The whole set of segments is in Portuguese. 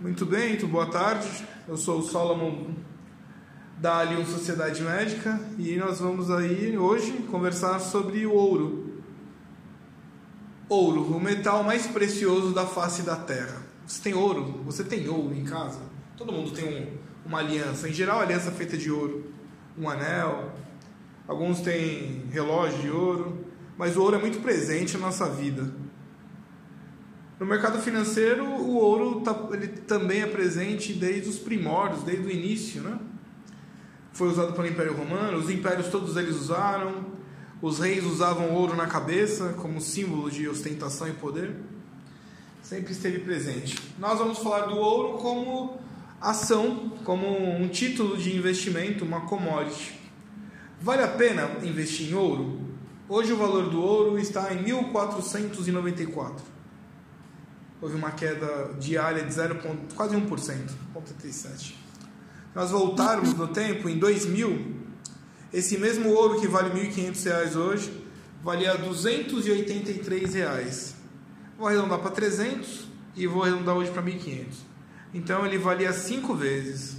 Muito bem, boa tarde. Eu sou o Solomon da Allium Sociedade Médica e nós vamos aí hoje conversar sobre o ouro. Ouro, o metal mais precioso da face da Terra. Você tem ouro? Você tem ouro em casa? Todo mundo tem um, uma aliança. Em geral, aliança feita de ouro, um anel. Alguns têm relógio de ouro, mas o ouro é muito presente na nossa vida. No mercado financeiro, o ouro tá, ele também é presente desde os primórdios, desde o início, né? Foi usado pelo Império Romano, os impérios todos eles usaram, os reis usavam ouro na cabeça como símbolo de ostentação e poder. Sempre esteve presente. Nós vamos falar do ouro como ação, como um título de investimento, uma commodity. Vale a pena investir em ouro? Hoje o valor do ouro está em 1494 houve uma queda diária de 0, quase 1%, 0,37. Nós voltarmos no tempo, em 2000, esse mesmo ouro que vale R$ 1.500 hoje, valia 283 reais. Vou arredondar para 300 e vou arredondar hoje para 1.500. Então ele valia 5 vezes.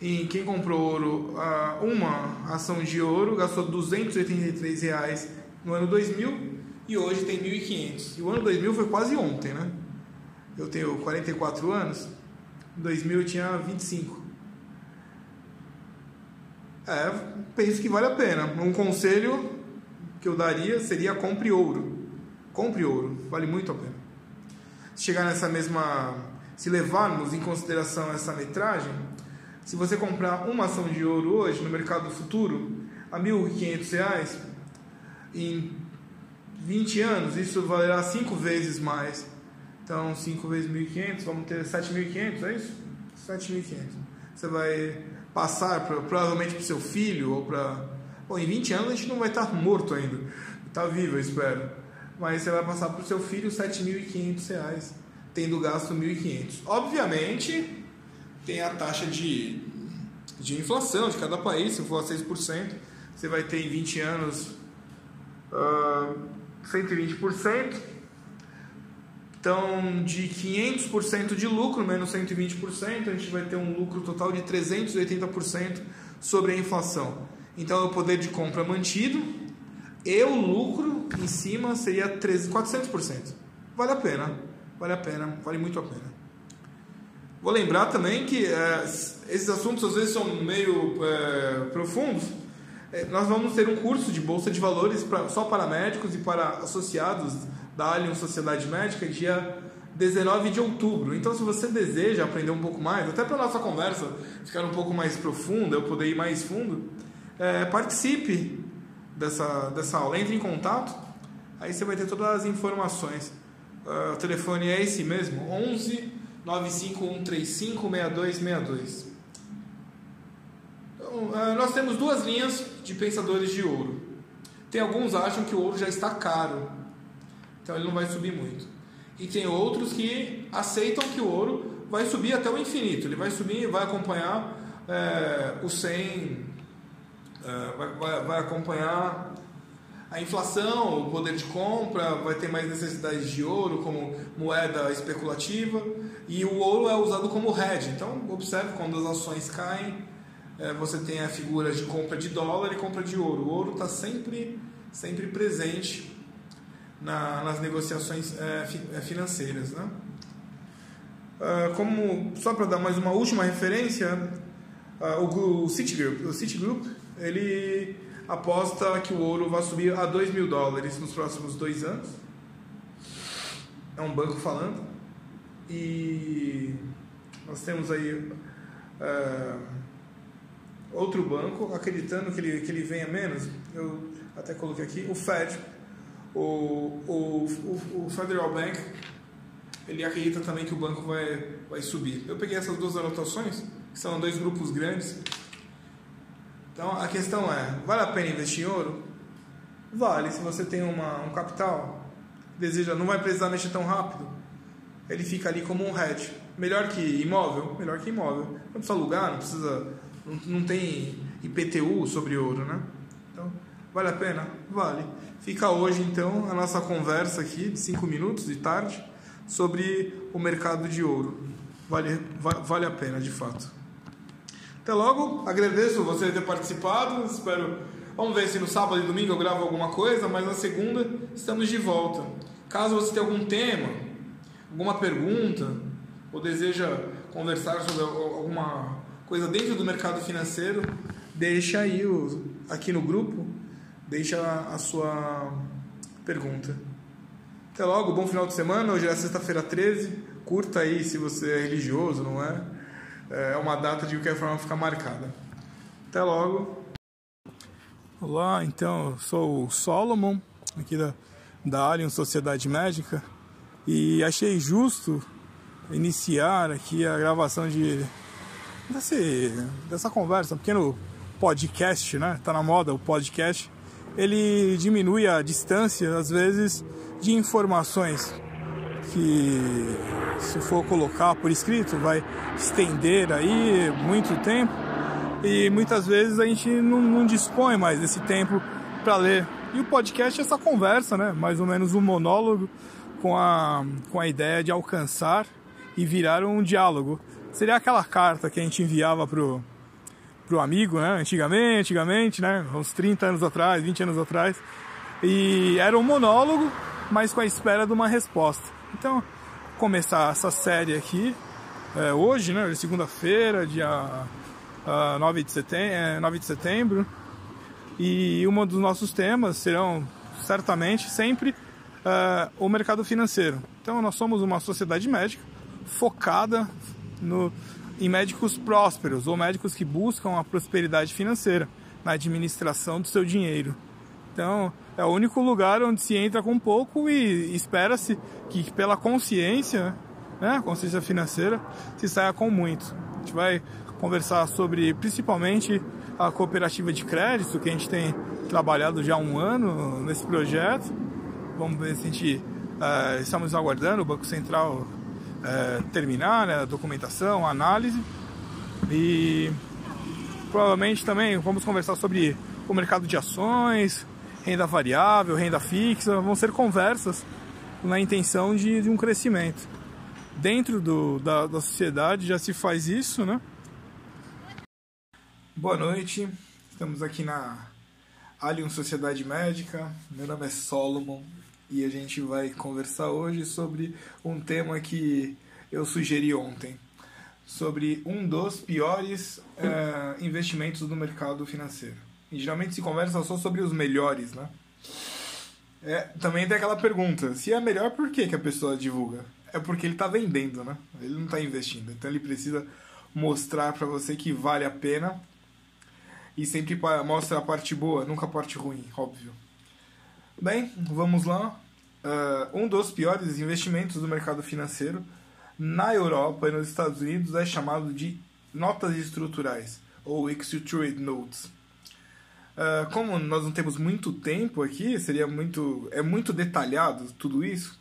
E quem comprou ouro, uma ação de ouro, gastou 283 reais no ano 2000 e hoje tem 1.500. E o ano 2000 foi quase ontem, né? Eu tenho 44 anos, em 2000 eu tinha 25. É, penso que vale a pena. Um conselho que eu daria seria compre ouro. Compre ouro, vale muito a pena. Se chegar nessa mesma. Se levarmos em consideração essa metragem, se você comprar uma ação de ouro hoje no mercado futuro a R$ 1.500, em 20 anos, isso valerá 5 vezes mais. Então, 5 vezes 1.500, vamos ter 7.500, é isso? 7.500. Você vai passar pra, provavelmente para o seu filho ou para. Bom, em 20 anos a gente não vai estar morto ainda. Está vivo, eu espero. Mas você vai passar para o seu filho 7.500 reais, tendo gasto 1.500. Obviamente, tem a taxa de, de inflação de cada país, se for a 6%, você vai ter em 20 anos. Uh, 120%. Então, de 500% de lucro menos 120%, a gente vai ter um lucro total de 380% sobre a inflação. Então, o poder de compra mantido e o lucro em cima seria 400%. Vale a pena, vale a pena, vale muito a pena. Vou lembrar também que é, esses assuntos às vezes são meio é, profundos, é, nós vamos ter um curso de Bolsa de Valores pra, só para médicos e para associados da Allianz Sociedade Médica dia 19 de outubro. Então, se você deseja aprender um pouco mais, até para nossa conversa ficar um pouco mais profunda, eu poder ir mais fundo, é, participe dessa, dessa aula, entre em contato, aí você vai ter todas as informações. Uh, o telefone é esse mesmo, 11 95135 6262. Então, é, nós temos duas linhas de pensadores de ouro. Tem alguns acham que o ouro já está caro, então ele não vai subir muito. E tem outros que aceitam que o ouro vai subir até o infinito. Ele vai subir, vai acompanhar é, o 100, é, vai, vai, vai acompanhar a inflação, o poder de compra, vai ter mais necessidades de ouro como moeda especulativa e o ouro é usado como hedge. Então, observe quando as ações caem, você tem a figura de compra de dólar e compra de ouro. O ouro está sempre, sempre presente na, nas negociações é, fi, é, financeiras. Né? Uh, como, só para dar mais uma última referência, uh, o, o, Citigroup, o Citigroup ele aposta que o ouro vai subir a 2 mil dólares nos próximos dois anos. É um banco falando. E nós temos aí. Uh, outro banco, acreditando que ele, que ele venha menos, eu até coloquei aqui, o Fed, o, o, o, o Federal Bank, ele acredita também que o banco vai, vai subir. Eu peguei essas duas anotações, que são dois grupos grandes. Então a questão é, vale a pena investir em ouro? Vale, se você tem uma, um capital, deseja, não vai precisar mexer tão rápido, ele fica ali como um hedge. Melhor que imóvel? Melhor que imóvel. Não precisa alugar, não precisa não, não tem IPTU sobre ouro, né? Então, vale a pena? Vale. Fica hoje, então, a nossa conversa aqui de 5 minutos de tarde sobre o mercado de ouro. Vale, vale a pena, de fato. Até logo, agradeço você ter participado. Espero. Vamos ver se no sábado e domingo eu gravo alguma coisa, mas na segunda estamos de volta. Caso você tenha algum tema, alguma pergunta, ou deseja conversar sobre alguma coisa dentro do mercado financeiro, deixa aí o, aqui no grupo, deixa a sua pergunta. Até logo, bom final de semana. Hoje é sexta-feira 13. Curta aí se você é religioso, não é? É uma data de qualquer forma ficar marcada. Até logo. Olá, então, eu sou o Solomon, aqui da, da Alien Sociedade Médica, e achei justo iniciar aqui a gravação de desse, dessa conversa, um pequeno podcast, né? Tá na moda o podcast. Ele diminui a distância, às vezes, de informações que, se for colocar por escrito, vai estender aí muito tempo e muitas vezes a gente não, não dispõe mais desse tempo para ler. E o podcast é essa conversa, né? Mais ou menos um monólogo com a, com a ideia de alcançar e virar um diálogo. Seria aquela carta que a gente enviava pro, pro amigo, né? Antigamente, antigamente, né? Uns 30 anos atrás, 20 anos atrás. E era um monólogo, mas com a espera de uma resposta. Então, começar essa série aqui é, hoje, né? Segunda-feira, dia uh, 9, de setembro, 9 de setembro. E um dos nossos temas serão, certamente, sempre uh, o mercado financeiro. Então, nós somos uma sociedade médica focada no, em médicos prósperos ou médicos que buscam a prosperidade financeira na administração do seu dinheiro. Então, é o único lugar onde se entra com pouco e espera-se que, pela consciência, né, consciência financeira, se saia com muito. A gente vai conversar sobre principalmente a cooperativa de crédito, que a gente tem trabalhado já há um ano nesse projeto. Vamos ver se a gente uh, estamos aguardando o Banco Central uh, terminar né, a documentação, a análise. E provavelmente também vamos conversar sobre o mercado de ações, renda variável, renda fixa. Vão ser conversas na intenção de, de um crescimento. Dentro do, da, da sociedade já se faz isso, né? Boa noite, estamos aqui na Alien Sociedade Médica. Meu nome é Solomon e a gente vai conversar hoje sobre um tema que eu sugeri ontem, sobre um dos piores é, investimentos do mercado financeiro. E geralmente se conversa só sobre os melhores, né? É, também tem aquela pergunta: se é melhor, por que, que a pessoa divulga? É porque ele está vendendo, né? Ele não está investindo. Então ele precisa mostrar para você que vale a pena e sempre mostra a parte boa, nunca a parte ruim, óbvio. Bem, vamos lá. Uh, um dos piores investimentos do mercado financeiro na Europa e nos Estados Unidos é chamado de notas estruturais, ou Structured Notes. Uh, como nós não temos muito tempo aqui, seria muito é muito detalhado tudo isso.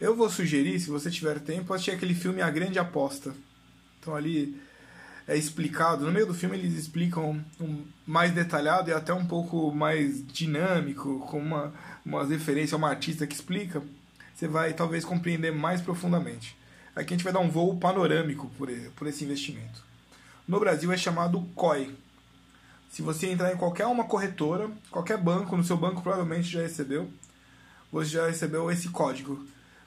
Eu vou sugerir, se você tiver tempo, assistir aquele filme A Grande Aposta. Então ali é explicado. No meio do filme eles explicam um, mais detalhado e até um pouco mais dinâmico, com uma, uma referência a uma artista que explica. Você vai talvez compreender mais profundamente. Aqui a gente vai dar um voo panorâmico por, por esse investimento. No Brasil é chamado COI. Se você entrar em qualquer uma corretora, qualquer banco, no seu banco provavelmente já recebeu, você já recebeu esse código.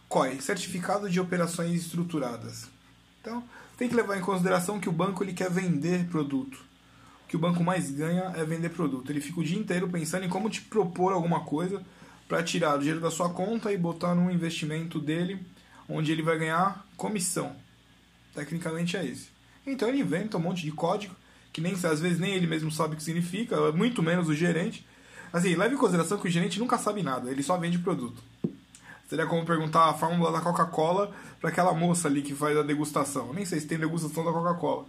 COI, Certificado de Operações Estruturadas. Então, tem que levar em consideração que o banco ele quer vender produto. O que o banco mais ganha é vender produto. Ele fica o dia inteiro pensando em como te propor alguma coisa para tirar o dinheiro da sua conta e botar num investimento dele, onde ele vai ganhar comissão. Tecnicamente é esse. Então ele inventa um monte de código que nem às vezes nem ele mesmo sabe o que significa, muito menos o gerente. Assim, leve em consideração que o gerente nunca sabe nada, ele só vende produto. Seria como perguntar a fórmula da Coca-Cola para aquela moça ali que faz a degustação. Nem sei se tem degustação da Coca-Cola,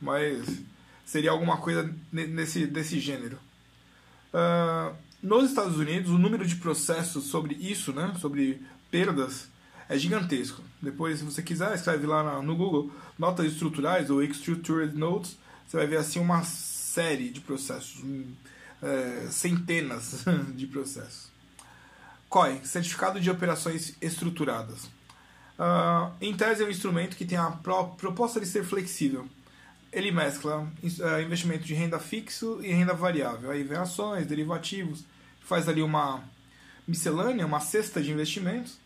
mas seria alguma coisa nesse, desse gênero. Uh, nos Estados Unidos, o número de processos sobre isso, né, sobre perdas, é gigantesco. Depois, se você quiser, escreve lá no Google notas estruturais ou Structured Notes, você vai ver assim uma série de processos, é, centenas de processos. COI, Certificado de Operações Estruturadas. Uh, em tese é um instrumento que tem a proposta de ser flexível. Ele mescla uh, investimento de renda fixo e renda variável. Aí vem ações, derivativos, faz ali uma miscelânea, uma cesta de investimentos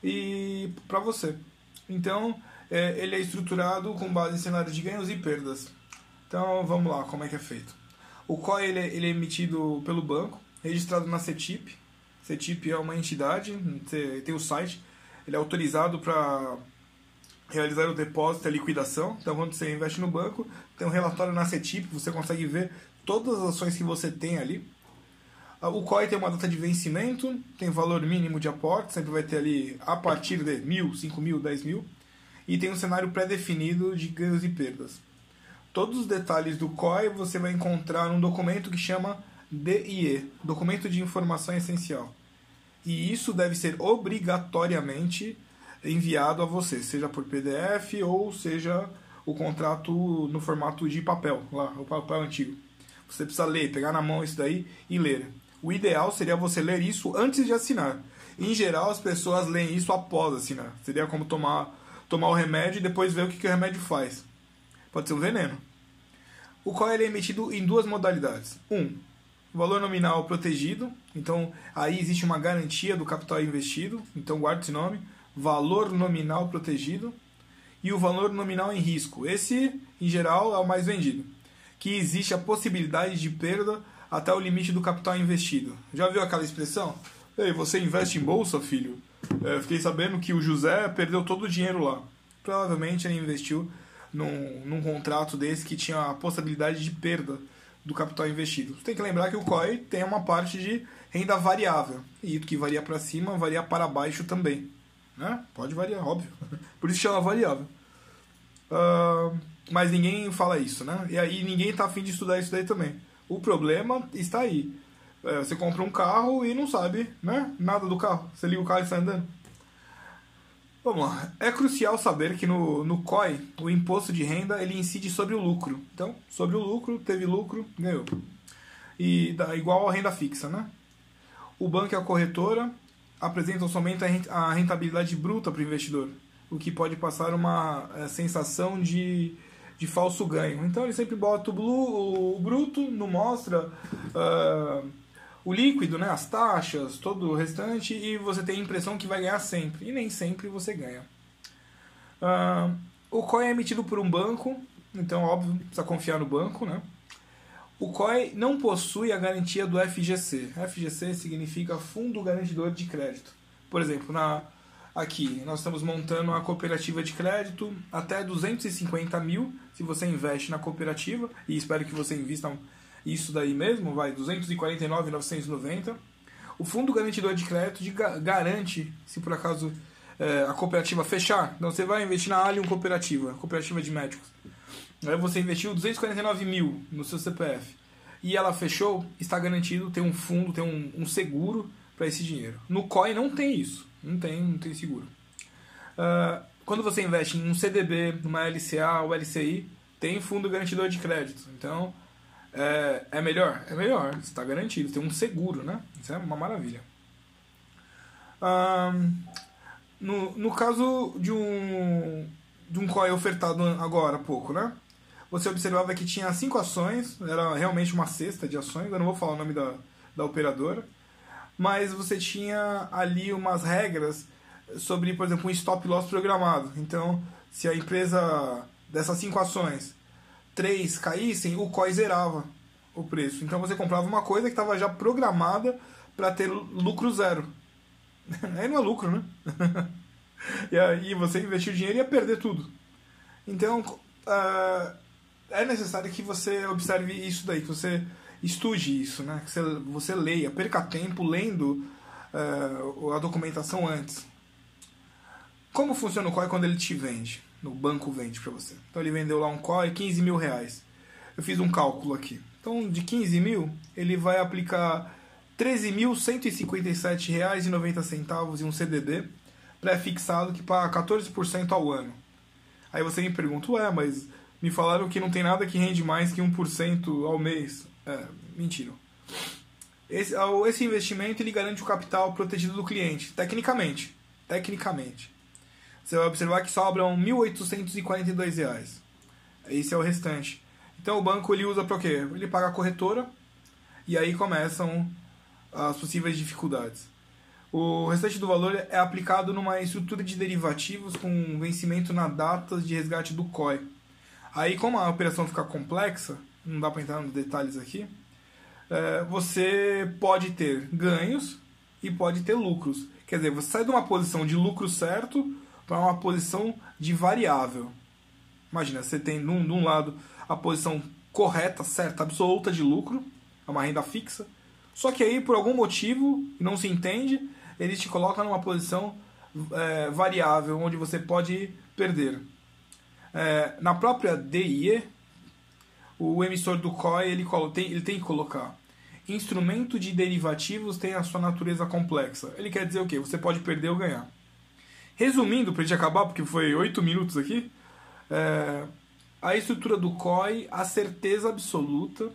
e para você. Então, é, ele é estruturado com base em cenários de ganhos e perdas. Então, vamos lá, como é que é feito. O COI ele é, ele é emitido pelo banco, registrado na CETIP. CETIP é uma entidade, tem o site, ele é autorizado para realizar o depósito e a liquidação. Então, quando você investe no banco, tem um relatório na CETIP, você consegue ver todas as ações que você tem ali. O COI tem uma data de vencimento, tem valor mínimo de aporte, sempre vai ter ali a partir de mil, cinco mil, dez mil, e tem um cenário pré-definido de ganhos e perdas. Todos os detalhes do COI você vai encontrar num documento que chama DIE, Documento de Informação Essencial. E isso deve ser obrigatoriamente enviado a você, seja por PDF ou seja o contrato no formato de papel, lá, o papel antigo. Você precisa ler, pegar na mão isso daí e ler. O ideal seria você ler isso antes de assinar. Em geral, as pessoas leem isso após assinar. Seria como tomar, tomar o remédio e depois ver o que, que o remédio faz. Pode ser um veneno. O qual é emitido em duas modalidades. Um, valor nominal protegido. Então, aí existe uma garantia do capital investido. Então, guarde esse nome. Valor nominal protegido. E o valor nominal em risco. Esse, em geral, é o mais vendido. Que existe a possibilidade de perda até o limite do capital investido. Já viu aquela expressão? Ei, você investe em bolsa, filho? É, fiquei sabendo que o José perdeu todo o dinheiro lá. Provavelmente ele investiu num, num contrato desse que tinha a possibilidade de perda do capital investido. Você tem que lembrar que o COI tem uma parte de renda variável. E que varia para cima, varia para baixo também. Né? Pode variar, óbvio. Por isso chama variável. Uh, mas ninguém fala isso, né? E aí ninguém está afim de estudar isso daí também. O problema está aí. É, você compra um carro e não sabe né, nada do carro. Você liga o carro e está andando. Vamos lá. É crucial saber que no, no COI, o imposto de renda ele incide sobre o lucro. Então, sobre o lucro, teve lucro, ganhou. E dá igual a renda fixa, né? O banco e a corretora apresentam somente a rentabilidade bruta para o investidor, o que pode passar uma é, sensação de de falso ganho. Então ele sempre bota o, blue, o bruto, não mostra uh, o líquido, né, as taxas, todo o restante, e você tem a impressão que vai ganhar sempre. E nem sempre você ganha. Uh, o COI é emitido por um banco, então, óbvio, precisa confiar no banco. Né? O COI não possui a garantia do FGC. FGC significa Fundo Garantidor de Crédito. Por exemplo, na aqui. Nós estamos montando uma cooperativa de crédito até 250 mil se você investe na cooperativa e espero que você invista isso daí mesmo, vai 249,990. O fundo garantidor de crédito de, garante se por acaso é, a cooperativa fechar. Então você vai investir na Allium Cooperativa, cooperativa de médicos. Aí você investiu 249 mil no seu CPF e ela fechou, está garantido, tem um fundo, tem um, um seguro para esse dinheiro. No COI não tem isso. Não tem, não tem seguro. Uh, quando você investe em um CDB, numa LCA ou LCI, tem fundo garantidor de crédito. Então, é, é melhor? É melhor, está garantido. Tem um seguro, né? Isso é uma maravilha. No, no caso de um, de um COI ofertado agora há pouco, né? Você observava que tinha cinco ações, era realmente uma cesta de ações, eu não vou falar o nome da, da operadora mas você tinha ali umas regras sobre, por exemplo, um stop loss programado. Então, se a empresa dessas cinco ações, três caíssem, o COI zerava o preço. Então você comprava uma coisa que estava já programada para ter lucro zero. Aí não é lucro, né? e aí você investiu dinheiro e ia perder tudo. Então uh, é necessário que você observe isso daí, que você estude isso, né? Que você, você leia, perca tempo lendo uh, a documentação antes. Como funciona o COI quando ele te vende? No banco vende para você. Então ele vendeu lá um COI 15 mil reais. Eu fiz um cálculo aqui. Então de 15 mil ele vai aplicar R$ 13.157,90 em um CDB pré-fixado que paga 14% ao ano. Aí você me pergunta, ué, mas me falaram que não tem nada que rende mais que 1% ao mês. É, mentira. Esse, esse investimento ele garante o capital protegido do cliente, tecnicamente. Tecnicamente. Você vai observar que sobram 1.842 reais. Esse é o restante. Então o banco ele usa para o quê? Ele paga a corretora e aí começam as possíveis dificuldades. O restante do valor é aplicado numa estrutura de derivativos com vencimento na data de resgate do COI. Aí, como a operação fica complexa, não dá para entrar nos detalhes aqui, é, você pode ter ganhos e pode ter lucros. Quer dizer, você sai de uma posição de lucro certo para uma posição de variável. Imagina, você tem de um, de um lado a posição correta, certa, absoluta de lucro, é uma renda fixa, só que aí, por algum motivo, não se entende, ele te coloca numa posição é, variável, onde você pode perder. É, na própria DIE, o emissor do COI ele tem, ele tem que colocar instrumento de derivativos tem a sua natureza complexa. Ele quer dizer o quê? Você pode perder ou ganhar. Resumindo, para a gente acabar, porque foi oito minutos aqui, é, a estrutura do COI, a certeza absoluta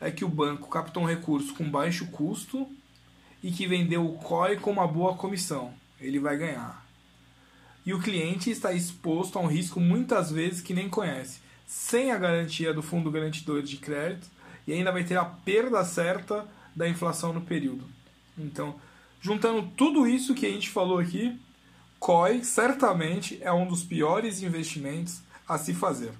é que o banco captou um recurso com baixo custo e que vendeu o COI com uma boa comissão. Ele vai ganhar. E o cliente está exposto a um risco muitas vezes que nem conhece, sem a garantia do fundo garantidor de crédito e ainda vai ter a perda certa da inflação no período. Então, juntando tudo isso que a gente falou aqui, COI certamente é um dos piores investimentos a se fazer.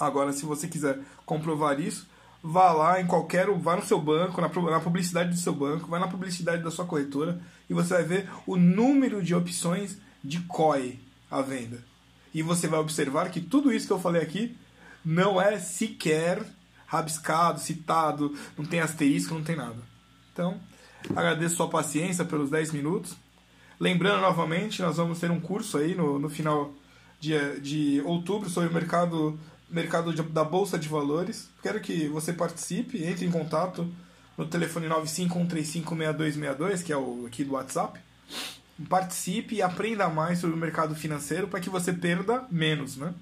Agora, se você quiser comprovar isso, vá lá em qualquer, vá no seu banco, na, na publicidade do seu banco, vá na publicidade da sua corretora e você vai ver o número de opções de COI à venda. E você vai observar que tudo isso que eu falei aqui não é sequer rabiscado, citado, não tem asterisco, não tem nada. Então, agradeço sua paciência pelos 10 minutos. Lembrando novamente, nós vamos ter um curso aí no, no final de, de outubro sobre o mercado, mercado de, da Bolsa de Valores. Quero que você participe, entre em contato no telefone 951356262, que é o aqui do WhatsApp. Participe e aprenda mais sobre o mercado financeiro para que você perda menos, né?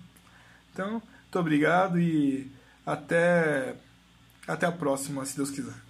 Então, muito obrigado e até, até a próxima, se Deus quiser.